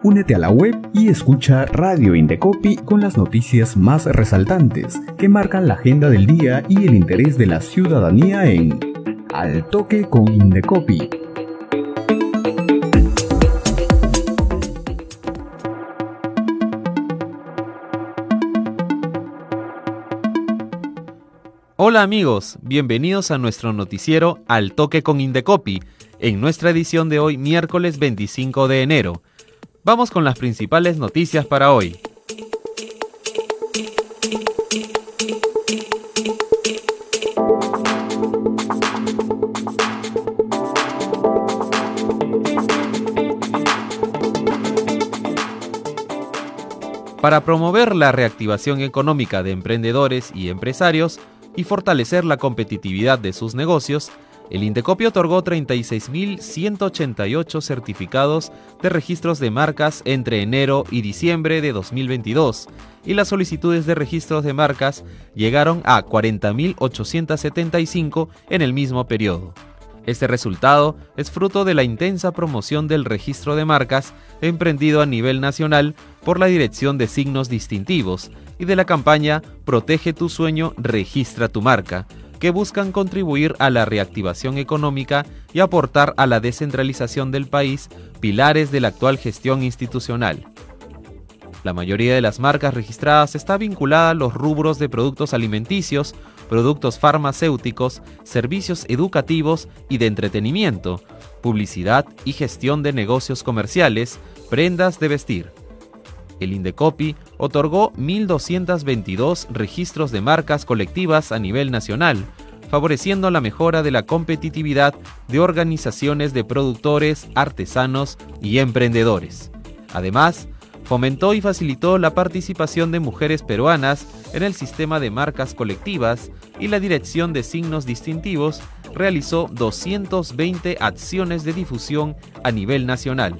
Únete a la web y escucha Radio Indecopi con las noticias más resaltantes que marcan la agenda del día y el interés de la ciudadanía en Al Toque con Indecopi. Hola amigos, bienvenidos a nuestro noticiero Al Toque con Indecopi, en nuestra edición de hoy miércoles 25 de enero. Vamos con las principales noticias para hoy. Para promover la reactivación económica de emprendedores y empresarios y fortalecer la competitividad de sus negocios, el Indecopi otorgó 36.188 certificados de registros de marcas entre enero y diciembre de 2022 y las solicitudes de registros de marcas llegaron a 40.875 en el mismo periodo. Este resultado es fruto de la intensa promoción del registro de marcas emprendido a nivel nacional por la Dirección de Signos Distintivos y de la campaña Protege tu sueño, registra tu marca, que buscan contribuir a la reactivación económica y aportar a la descentralización del país pilares de la actual gestión institucional. La mayoría de las marcas registradas está vinculada a los rubros de productos alimenticios, productos farmacéuticos, servicios educativos y de entretenimiento, publicidad y gestión de negocios comerciales, prendas de vestir. El Indecopi otorgó 1.222 registros de marcas colectivas a nivel nacional, favoreciendo la mejora de la competitividad de organizaciones de productores, artesanos y emprendedores. Además, fomentó y facilitó la participación de mujeres peruanas en el sistema de marcas colectivas y la Dirección de Signos Distintivos realizó 220 acciones de difusión a nivel nacional.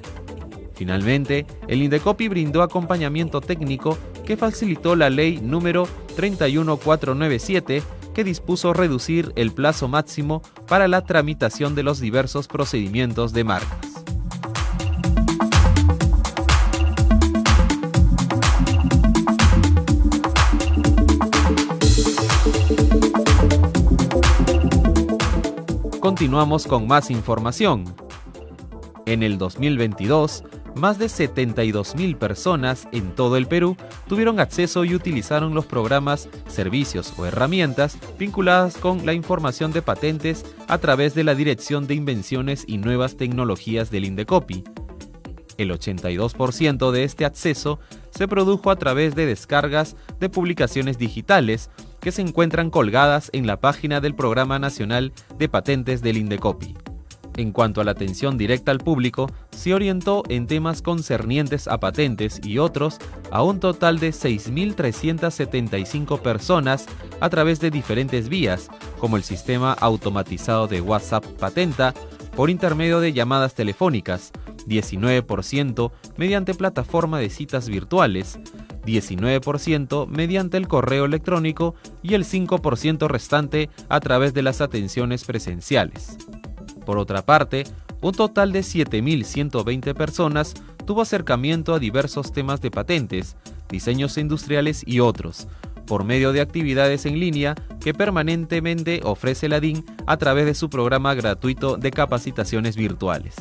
Finalmente, el Indecopi brindó acompañamiento técnico que facilitó la ley número 31497 que dispuso reducir el plazo máximo para la tramitación de los diversos procedimientos de marcas. Continuamos con más información. En el 2022, más de 72.000 personas en todo el Perú tuvieron acceso y utilizaron los programas, servicios o herramientas vinculadas con la información de patentes a través de la Dirección de Invenciones y Nuevas Tecnologías del Indecopi. El 82% de este acceso se produjo a través de descargas de publicaciones digitales que se encuentran colgadas en la página del Programa Nacional de Patentes del Indecopi. En cuanto a la atención directa al público, se orientó en temas concernientes a patentes y otros a un total de 6.375 personas a través de diferentes vías, como el sistema automatizado de WhatsApp Patenta, por intermedio de llamadas telefónicas, 19% mediante plataforma de citas virtuales, 19% mediante el correo electrónico y el 5% restante a través de las atenciones presenciales. Por otra parte, un total de 7.120 personas tuvo acercamiento a diversos temas de patentes, diseños industriales y otros, por medio de actividades en línea que permanentemente ofrece la DIN a través de su programa gratuito de capacitaciones virtuales.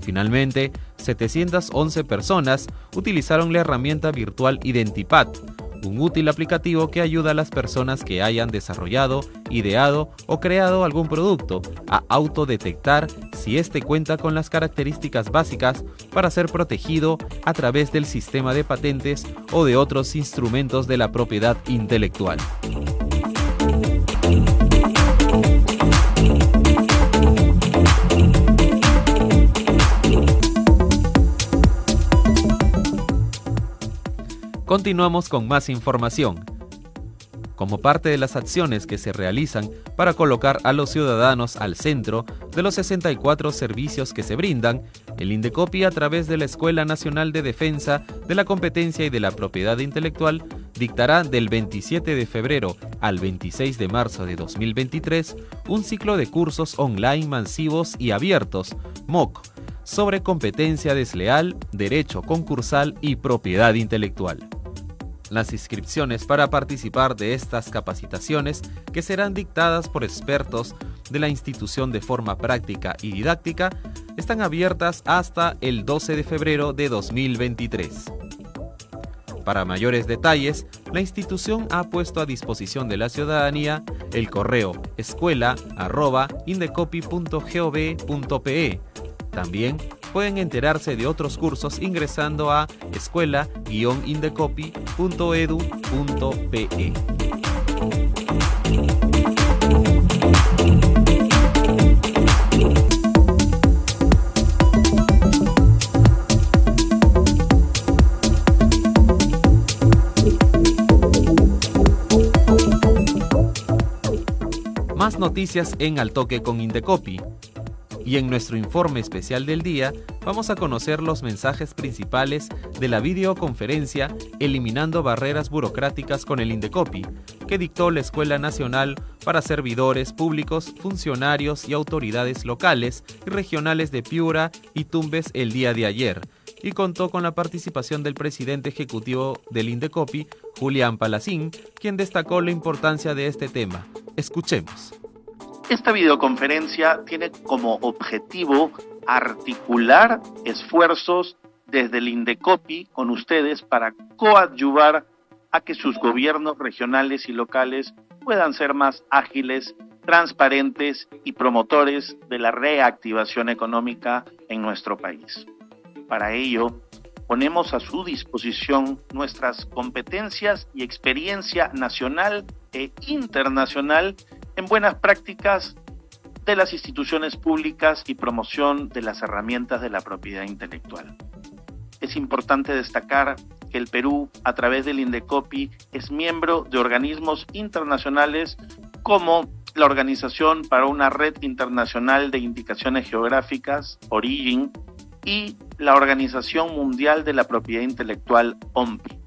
Finalmente, 711 personas utilizaron la herramienta virtual Identipad, un útil aplicativo que ayuda a las personas que hayan desarrollado, ideado o creado algún producto a autodetectar si éste cuenta con las características básicas para ser protegido a través del sistema de patentes o de otros instrumentos de la propiedad intelectual. Continuamos con más información. Como parte de las acciones que se realizan para colocar a los ciudadanos al centro de los 64 servicios que se brindan, el Indecopi a través de la Escuela Nacional de Defensa de la Competencia y de la Propiedad Intelectual dictará del 27 de febrero al 26 de marzo de 2023 un ciclo de cursos online masivos y abiertos, MOOC, sobre competencia desleal, derecho concursal y propiedad intelectual. Las inscripciones para participar de estas capacitaciones, que serán dictadas por expertos de la institución de forma práctica y didáctica, están abiertas hasta el 12 de febrero de 2023. Para mayores detalles, la institución ha puesto a disposición de la ciudadanía el correo escuela.indecopy.gov.pe. También pueden enterarse de otros cursos ingresando a escuela-indecopy.edu.pe. Más noticias en Al Toque con Indecopi. Y en nuestro informe especial del día vamos a conocer los mensajes principales de la videoconferencia Eliminando barreras burocráticas con el Indecopi, que dictó la Escuela Nacional para Servidores Públicos, Funcionarios y Autoridades Locales y Regionales de Piura y Tumbes el día de ayer, y contó con la participación del presidente ejecutivo del Indecopi, Julián Palacín, quien destacó la importancia de este tema. Escuchemos. Esta videoconferencia tiene como objetivo articular esfuerzos desde el Indecopi con ustedes para coadyuvar a que sus gobiernos regionales y locales puedan ser más ágiles, transparentes y promotores de la reactivación económica en nuestro país. Para ello, ponemos a su disposición nuestras competencias y experiencia nacional e internacional en buenas prácticas de las instituciones públicas y promoción de las herramientas de la propiedad intelectual. Es importante destacar que el Perú, a través del INDECOPI, es miembro de organismos internacionales como la Organización para una Red Internacional de Indicaciones Geográficas, Origin, y la Organización Mundial de la Propiedad Intelectual, OMPI,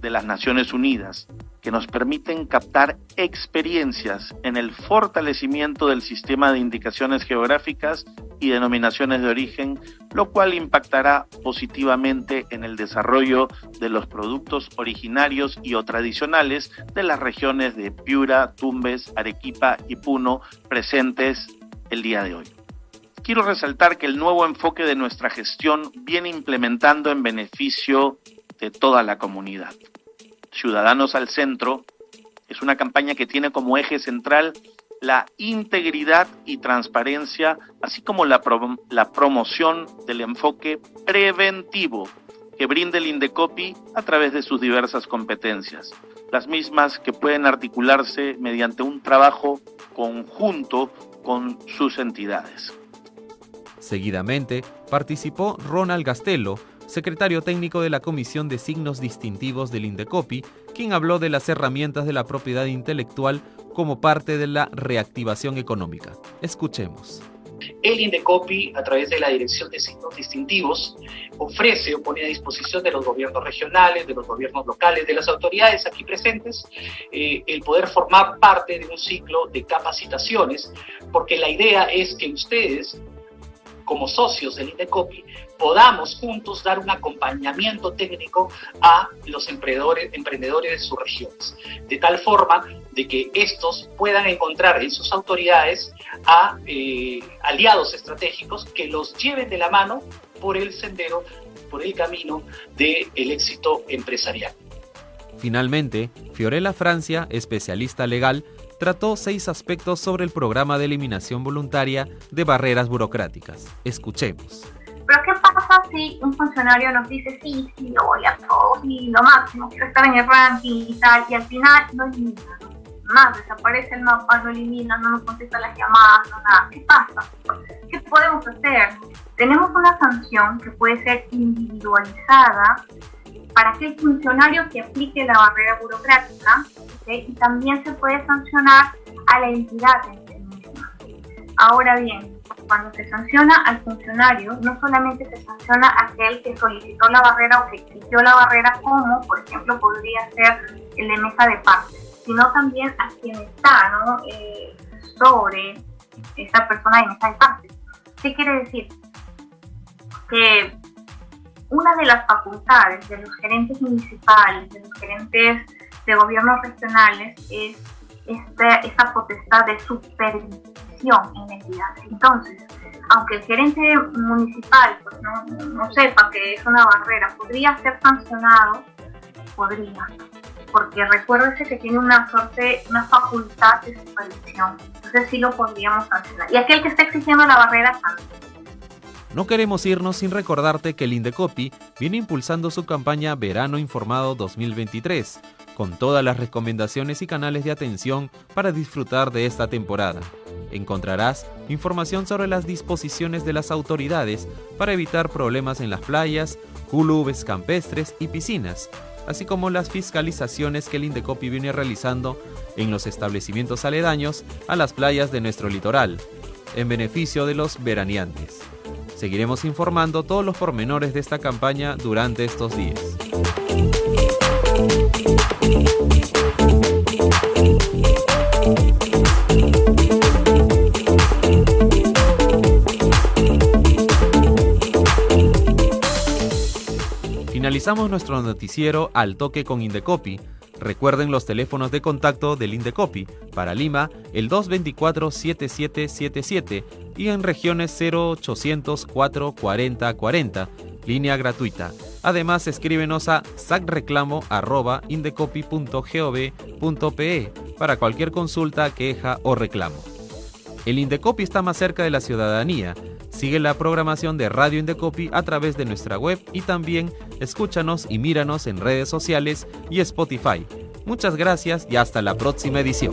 de las Naciones Unidas, que nos permiten captar experiencias en el fortalecimiento del sistema de indicaciones geográficas y denominaciones de origen, lo cual impactará positivamente en el desarrollo de los productos originarios y o tradicionales de las regiones de Piura, Tumbes, Arequipa y Puno presentes el día de hoy quiero resaltar que el nuevo enfoque de nuestra gestión viene implementando en beneficio de toda la comunidad. Ciudadanos al Centro es una campaña que tiene como eje central la integridad y transparencia, así como la, promoción del enfoque preventivo que brinda el Indecopi a través de sus diversas competencias, las mismas que pueden articularse mediante un trabajo conjunto con sus entidades. Seguidamente, participó Ronald Gastelo, secretario técnico de la Comisión de Signos Distintivos del Indecopi, quien habló de las herramientas de la propiedad intelectual como parte de la reactivación económica. Escuchemos. El Indecopi, a través de la Dirección de Signos Distintivos, ofrece o pone a disposición de los gobiernos regionales, de los gobiernos locales, de las autoridades aquí presentes, eh, el poder formar parte de un ciclo de capacitaciones, porque la idea es que ustedes como socios del INDECOPI, podamos juntos dar un acompañamiento técnico a los emprendedores, emprendedores de sus regiones, de tal forma de que estos puedan encontrar en sus autoridades a eh, aliados estratégicos que los lleven de la mano por el sendero, por el camino del éxito empresarial. Finalmente, Fiorella Francia, especialista legal, trató seis aspectos sobre el programa de eliminación voluntaria de barreras burocráticas. Escuchemos. Pero ¿qué pasa si un funcionario nos dice, sí, sí, lo voy a todo, sí, lo máximo, quiero estar en el ranking y tal, y al final no elimina, más, desaparece el mapa, no elimina, no nos contesta las llamadas, no nada. ¿Qué pasa? ¿Qué podemos hacer? Tenemos una sanción que puede ser individualizada para aquel funcionario que aplique la barrera burocrática y también se puede sancionar a la entidad en sí misma. Ahora bien, cuando se sanciona al funcionario, no solamente se sanciona a aquel que solicitó la barrera o que exigió la barrera, como por ejemplo podría ser el de mesa de partes, sino también a quien está ¿no? Eh, sobre esa persona de mesa de partes. ¿Qué quiere decir? que una de las facultades de los gerentes municipales, de los gerentes de gobiernos regionales, es esta, esta potestad de supervisión en entidades. Entonces, aunque el gerente municipal pues, no, no sepa que es una barrera, podría ser sancionado, podría, porque recuérdese que tiene una suerte, una facultad de supervisión. Entonces sí lo podríamos sancionar. Y aquel que está exigiendo la barrera también. No queremos irnos sin recordarte que el Indecopi viene impulsando su campaña Verano Informado 2023, con todas las recomendaciones y canales de atención para disfrutar de esta temporada. Encontrarás información sobre las disposiciones de las autoridades para evitar problemas en las playas, clubes campestres y piscinas, así como las fiscalizaciones que el Indecopi viene realizando en los establecimientos aledaños a las playas de nuestro litoral, en beneficio de los veraneantes. Seguiremos informando todos los pormenores de esta campaña durante estos días. Finalizamos nuestro noticiero al toque con Indecopi. Recuerden los teléfonos de contacto del Indecopi. Para Lima, el 224-7777 y en regiones 0800 440 40, línea gratuita. Además, escríbenos a sacreclamo.indecopi.gov.pe para cualquier consulta, queja o reclamo. El Indecopi está más cerca de la ciudadanía. Sigue la programación de Radio Indecopi a través de nuestra web y también escúchanos y míranos en redes sociales y Spotify. Muchas gracias y hasta la próxima edición.